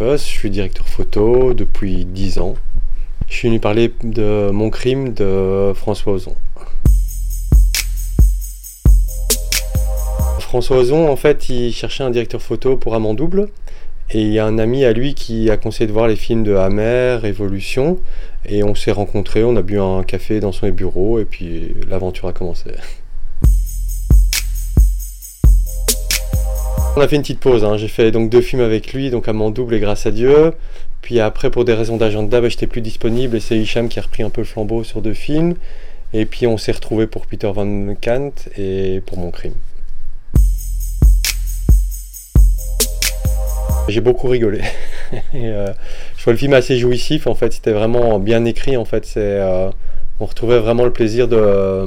je suis directeur photo depuis 10 ans. Je suis venu parler de Mon crime de François Ozon. François Ozon, en fait, il cherchait un directeur photo pour Amant Double. Et il y a un ami à lui qui a conseillé de voir les films de Hammer, Révolution. Et on s'est rencontrés, on a bu un café dans son bureau et puis l'aventure a commencé. On a fait une petite pause, hein. j'ai fait donc deux films avec lui, donc à mon double et grâce à Dieu. Puis après, pour des raisons d'agenda, bah, j'étais plus disponible et c'est Hicham qui a repris un peu le flambeau sur deux films. Et puis on s'est retrouvé pour Peter Van Kant et pour Mon Crime. J'ai beaucoup rigolé. Euh, je vois le film assez jouissif en fait, c'était vraiment bien écrit en fait. Euh, on retrouvait vraiment le plaisir de euh,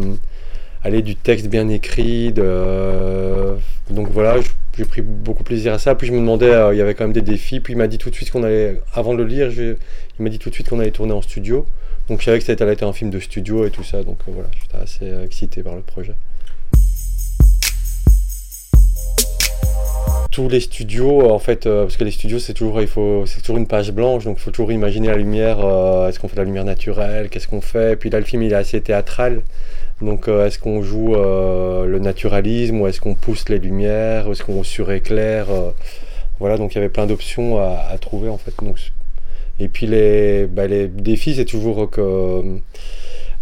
aller du texte bien écrit. De, donc voilà, j'ai pris beaucoup plaisir à ça. Puis je me demandais, il y avait quand même des défis. Puis il m'a dit tout de suite qu'on allait, avant de le lire, il m'a dit tout de suite qu'on allait tourner en studio. Donc je savais que ça allait être un film de studio et tout ça. Donc voilà, j'étais assez excité par le projet. tous les studios, en fait, euh, parce que les studios, c'est toujours, il faut, c'est toujours une page blanche, donc il faut toujours imaginer la lumière. Euh, est-ce qu'on fait de la lumière naturelle? Qu'est-ce qu'on fait? Puis là, le film, il est assez théâtral. Donc, euh, est-ce qu'on joue le naturalisme ou est-ce qu'on pousse les lumières Est-ce qu'on suréclaire Voilà, donc il y avait plein d'options à, trouver, en fait. Et puis les, bah, les défis, c'est toujours que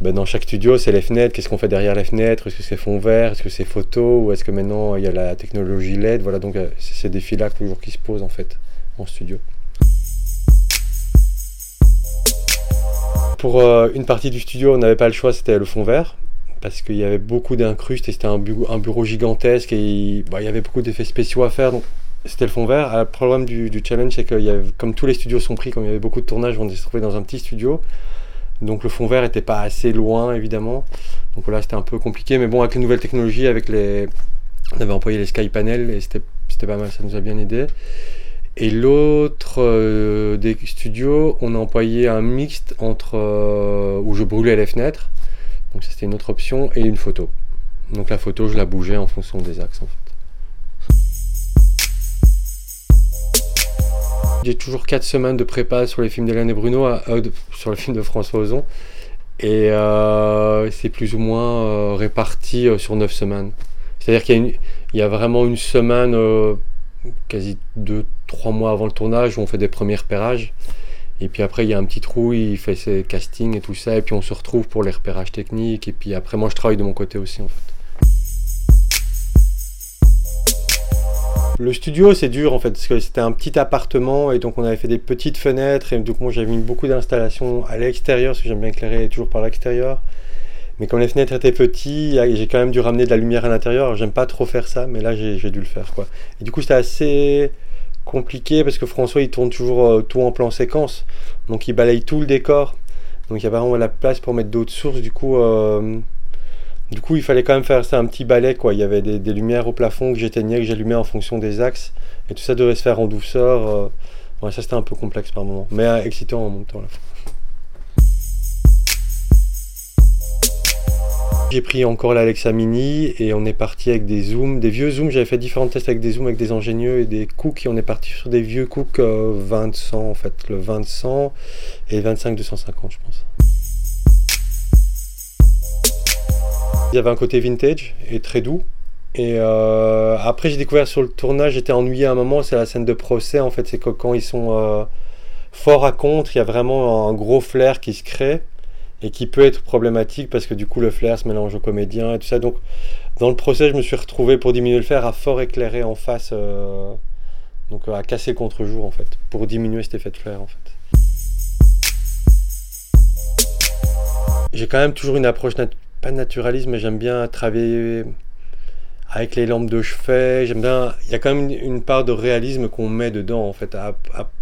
ben, dans chaque studio, c'est les fenêtres. Qu'est-ce qu'on fait derrière les fenêtres? Est-ce que c'est fond vert? Est-ce que c'est photo? Ou est-ce que maintenant il y a la technologie LED Voilà, donc euh, c'est ces défis-là toujours qui se posent en fait en studio. Pour euh, une partie du studio, on n'avait pas le choix, c'était le fond vert parce qu'il y avait beaucoup d'incrustes et c'était un, bureau, gigantesque et bah, il, y avait beaucoup d'effets spéciaux à faire. Donc c'était le fond vert. Le problème du, challenge, c'est que comme tous les studios sont pris, comme il y avait beaucoup de tournages, on s'est trouvé dans un petit studio. Donc le fond vert n'était pas assez loin évidemment. Donc voilà, c'était un peu compliqué. Mais bon, avec les nouvelles technologies, avec les... on avait employé les Sky Panels et c'était pas mal, ça nous a bien aidé. Et l'autre euh, des studios, on a employé un mixte entre euh, où je brûlais les fenêtres, donc c'était une autre option, et une photo. Donc la photo, je la bougeais en fonction des axes en fait. J'ai toujours 4 semaines de prépa sur les films d'Hélène et Bruno, euh, sur le film de François Ozon. Et euh, c'est plus ou moins euh, réparti sur 9 semaines. C'est-à-dire qu'il y, a vraiment une semaine, quasi 2-3 mois avant le tournage, où on fait des premiers repérages. Et puis après, il y a un petit trou, il fait ses castings et tout ça. Et puis on se retrouve pour les repérages techniques. Et puis après, moi, je travaille de mon côté aussi, en fait. Le studio, c'est dur en fait, parce que c'était un petit appartement et donc on avait fait des petites fenêtres et donc moi j'avais mis beaucoup d'installations à l'extérieur, parce que j'aime bien éclairer toujours par l'extérieur. Mais comme les fenêtres étaient petites, j'ai quand même dû ramener de la lumière à l'intérieur. J'aime pas trop faire ça, mais là j'ai dû le faire quoi. Et du coup c'était assez compliqué parce que François il tourne toujours euh, tout en plan séquence, donc il balaye tout le décor. Donc il y a vraiment la place pour mettre d'autres sources. Du coup, euh, du coup, il fallait quand même faire ça un petit balai, quoi. Il y avait des, lumières au plafond que j'éteignais, que j'allumais en fonction des axes. Et tout ça devait se faire en douceur. Euh. ça, c'était un peu complexe par moment. Mais excitant en même temps, J'ai pris encore l'Alexa Mini et on est parti avec des zooms, des vieux zooms. J'avais fait différents tests avec des zooms, avec des ingénieux et des cooks. Et on est parti sur des vieux cooks 20-100 euh, en fait, le 20-100 et 25-250, je pense. Il y avait un côté vintage et très doux. Et euh, après, j'ai découvert sur le tournage, j'étais ennuyé à un moment, c'est la scène de procès. En fait, c'est quand ils sont euh, forts à contre, il y a vraiment un gros flair qui se crée et qui peut être problématique parce que du coup, le flair se mélange au comédien et tout ça. Donc, dans le procès, je me suis retrouvé pour diminuer le flair à fort éclairer en face, euh, donc à casser contre-jour en fait, pour diminuer cet effet de flair en fait. J'ai quand même toujours une approche pas de naturalisme, mais j'aime bien travailler avec les lampes de chevet. J'aime bien. Il y a quand même une, part de réalisme qu'on met dedans, en fait. par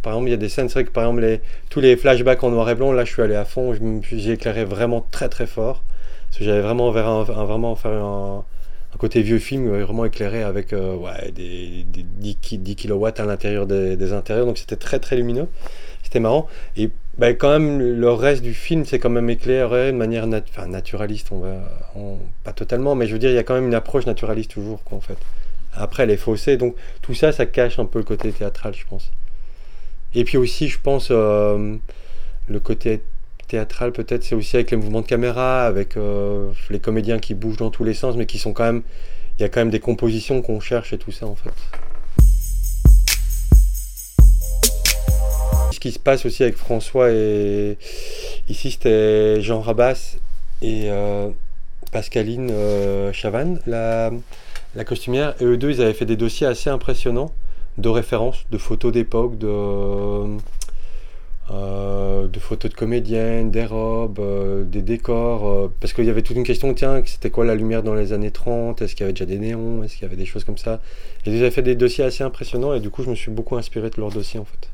exemple, il y a des scènes, c'est vrai que par exemple, tous les flashbacks en noir et blanc, là, je suis allé à fond. J'ai éclairé vraiment très très fort. Parce que j'avais vraiment un, vraiment faire un, côté vieux film, vraiment éclairé avec euh, ouais, des, 10, 10 kW à l'intérieur des, des intérieurs. Donc c'était très très lumineux. C'était marrant. Ben, quand même, le reste du film, c'est quand même éclairé de manière naturaliste. On va, pas totalement, mais je veux dire, il y a quand même une approche naturaliste toujours, quoi, en fait. Après, elle est. Donc, tout ça, ça cache un peu le côté théâtral, je pense. Et puis aussi, je pense, le côté théâtral peut-être, c'est aussi avec les mouvements de caméra, avec les comédiens qui bougent dans tous les sens, mais qui sont quand même... Il y a quand même des compositions qu'on cherche et tout ça en fait. Se passe aussi avec François et ici c'était Jean Rabas et euh, Pascaline euh, Chavannes, la, costumière. Et eux deux, ils avaient fait des dossiers assez impressionnants de références, de photos d'époque, de, euh, photos de comédiennes, des robes, des décors. parce qu'il y avait toute une question, tiens, c'était quoi la lumière dans les années 30 Est-ce qu'il y avait déjà des néons? Est-ce qu'il y avait des choses comme ça? Et ils avaient fait des dossiers assez impressionnants et du coup, je me suis beaucoup inspiré de leurs dossiers en fait.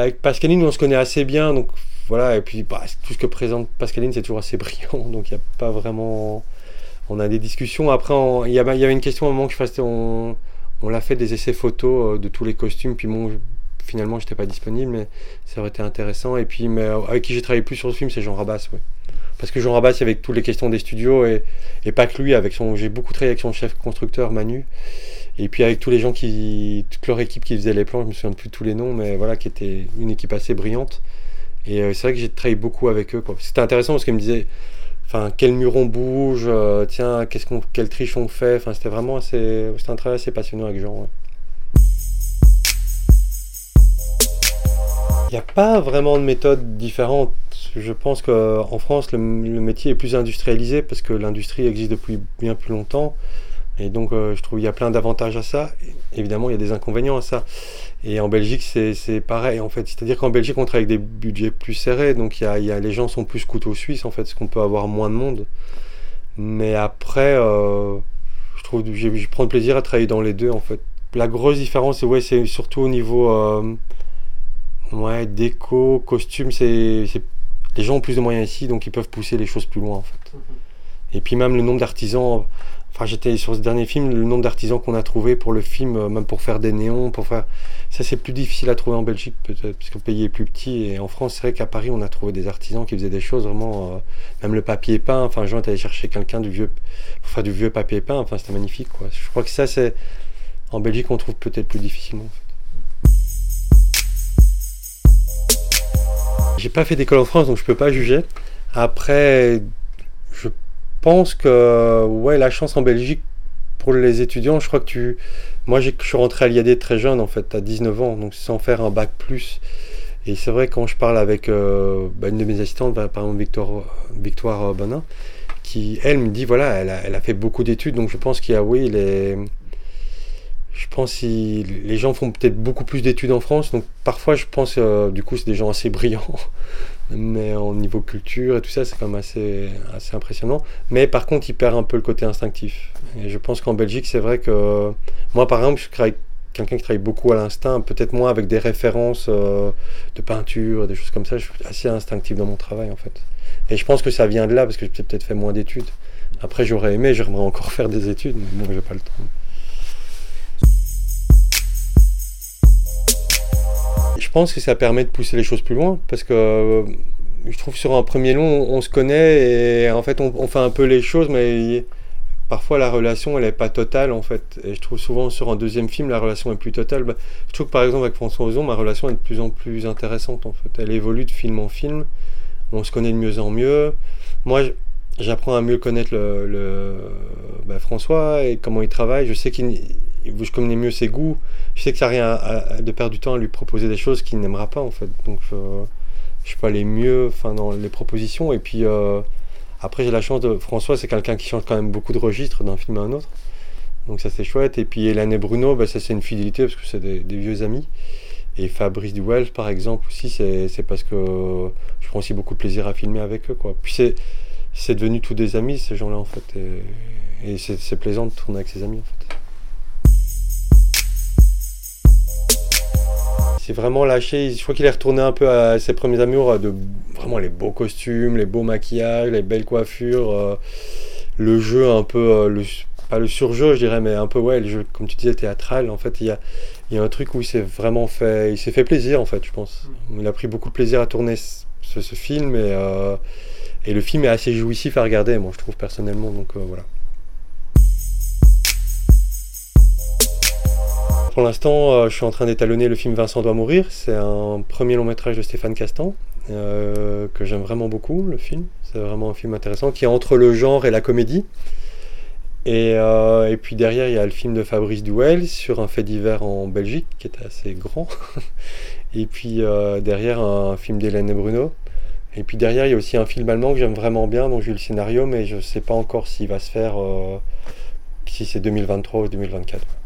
Avec Pascaline, on se connaît assez bien, donc voilà. Et puis, bah, tout ce que présente Pascaline, c'est toujours assez brillant, donc il n'y a pas vraiment. On a des discussions. Après, il y, avait une question à un moment que je faisais. On, l'a fait des essais photos euh, de tous les costumes, puis finalement, j'étais pas disponible, mais ça aurait été intéressant. Et puis, euh, avec qui j'ai travaillé plus sur le film, c'est Jean Rabas, ouais. Parce que Jean Rabas, avec toutes les questions des studios, et, et pas que lui, avec son, j'ai beaucoup travaillé avec son chef constructeur Manu. Et puis avec tous les gens qui, toute leur équipe qui faisait les plans, je me souviens plus tous les noms, mais voilà, qui était une équipe assez brillante. Et euh, c'est vrai que j'ai travaillé beaucoup avec eux. C'était intéressant parce qu'ils me disaient, enfin, quel mur on bouge, euh, tiens, qu'est-ce qu'on, quelle triche on fait. Enfin, c'était vraiment assez, c'était un travail assez passionnant avec Jean. Il n'y a pas vraiment de méthode différente. Je pense qu'en France, le, le, métier est plus industrialisé parce que l'industrie existe depuis bien plus longtemps. Et donc, euh, je trouve qu'il y a plein d'avantages à ça. évidemment, il y a des inconvénients à ça. Et en Belgique, c'est pareil, en fait. C'est-à-dire qu'en Belgique, on travaille avec des budgets plus serrés. Donc, il y a, les gens sont plus couteaux suisses, en fait, parce qu'on peut avoir moins de monde. Mais après, euh, je trouve je prends plaisir à travailler dans les deux, en fait. La grosse différence, ouais, c'est surtout au niveau euh, ouais, déco, costume. C'est les gens ont plus de moyens ici, donc ils peuvent pousser les choses plus loin, en fait. Mm-hmm. Et puis même le nombre d'artisans Enfin, j'étais sur ce dernier film, le nombre d'artisans qu'on a trouvé pour le film, euh, même pour faire des néons, pour faire. Ça, c'est plus difficile à trouver en Belgique, peut-être, parce que le pays est plus petit. Et en France, c'est vrai qu'à Paris, on a trouvé des artisans qui faisaient des choses vraiment. Euh, même le papier peint. Enfin, Jean est allé chercher quelqu'un du vieux, pour faire du vieux papier peint. Enfin, c'était magnifique, quoi. Je crois que ça, c'est. En Belgique, on trouve peut-être plus difficilement, en fait. J'ai pas fait d'école en France, donc je peux pas juger. Après, pense que ouais, la chance en Belgique pour les étudiants, je crois que tu. Moi, je suis rentré à l'IAD très jeune, en fait, à 19 ans, donc sans faire un bac plus. Et c'est vrai, quand je parle avec euh, bah, une de mes assistantes, bah, par exemple Victoire, Victoire Bonin, qui, elle, me dit voilà, elle a, elle a fait beaucoup d'études, donc je pense qu'il y a, oui, les. Je pense que les gens font peut-être beaucoup plus d'études en France, donc parfois je pense, euh, du coup, c'est des gens assez brillants mais au niveau culture et tout ça, c'est quand même assez, assez impressionnant. Mais par contre, il perd un peu le côté instinctif. Et je pense qu'en Belgique, c'est vrai que moi, par exemple, je suis quelqu'un qui travaille beaucoup à l'instinct, peut-être moins avec des références euh, de peinture, des choses comme ça. Je suis assez instinctif dans mon travail, en fait. Et je pense que ça vient de là, parce que j'ai peut-être fait moins d'études. Après, j'aurais aimé, j'aimerais encore faire des études, mais bon, j'ai pas le temps. Je pense que ça permet de pousser les choses plus loin parce que euh, je trouve sur un premier long, on, se connaît et en fait on, fait un peu les choses, mais parfois la relation elle n'est pas totale en fait. Et je trouve souvent sur un deuxième film la relation est plus totale. Bah, je trouve que par exemple avec François Ozon, ma relation est de plus en plus intéressante en fait. Elle évolue de film en film. On se connaît de mieux en mieux. Moi, j'apprends à mieux connaître le, bah, François et comment il travaille. Je sais qu'il je connais mieux ses goûts. Je sais que ça n'a rien de perdre du temps à lui proposer des choses qu'il n'aimera pas en fait. Donc euh, je peux aller mieux dans les propositions. Et puis euh, après j'ai la chance de François, c'est quelqu'un qui change quand même beaucoup de registres d'un film à un autre. Donc ça c'est chouette. Et puis Hélène et Bruno, bah, ça c'est une fidélité parce que c'est des, vieux amis. Et Fabrice Duwell par exemple aussi, c'est parce que je prends aussi beaucoup de plaisir à filmer avec eux. Puis c'est devenu tous des amis, ces gens-là, en fait. Et, c'est plaisant de tourner avec ses amis, en fait. C'est vraiment lâché. Je crois qu'il est retourné un peu à ses premiers amours, de vraiment les beaux costumes, les beaux maquillages, les belles coiffures, euh, le jeu un peu, euh, le, pas le surjeu, je dirais, mais un peu, ouais, le jeu, comme tu disais, théâtral. En fait, il y a, y a un truc où il s'est vraiment fait, il s'est fait plaisir, en fait, je pense. Il a pris beaucoup de plaisir à tourner ce, film et. Euh, et le film est assez jouissif à regarder, moi je trouve personnellement, donc euh, voilà. Pour l'instant, je suis en train d'étalonner le film Vincent doit mourir. C'est un premier long métrage de Stéphane Castan, que j'aime vraiment beaucoup, le film. C'est vraiment un film intéressant qui est entre le genre et la comédie. Et, et, puis derrière, il y a le film de Fabrice Douel sur un fait divers en Belgique qui est assez grand. et puis derrière, un film d'Hélène et Bruno. Et puis derrière, il y a aussi un film allemand que j'aime vraiment bien, dont j'ai eu le scénario, mais je ne sais pas encore s'il va se faire, si c'est 2023 ou 2024.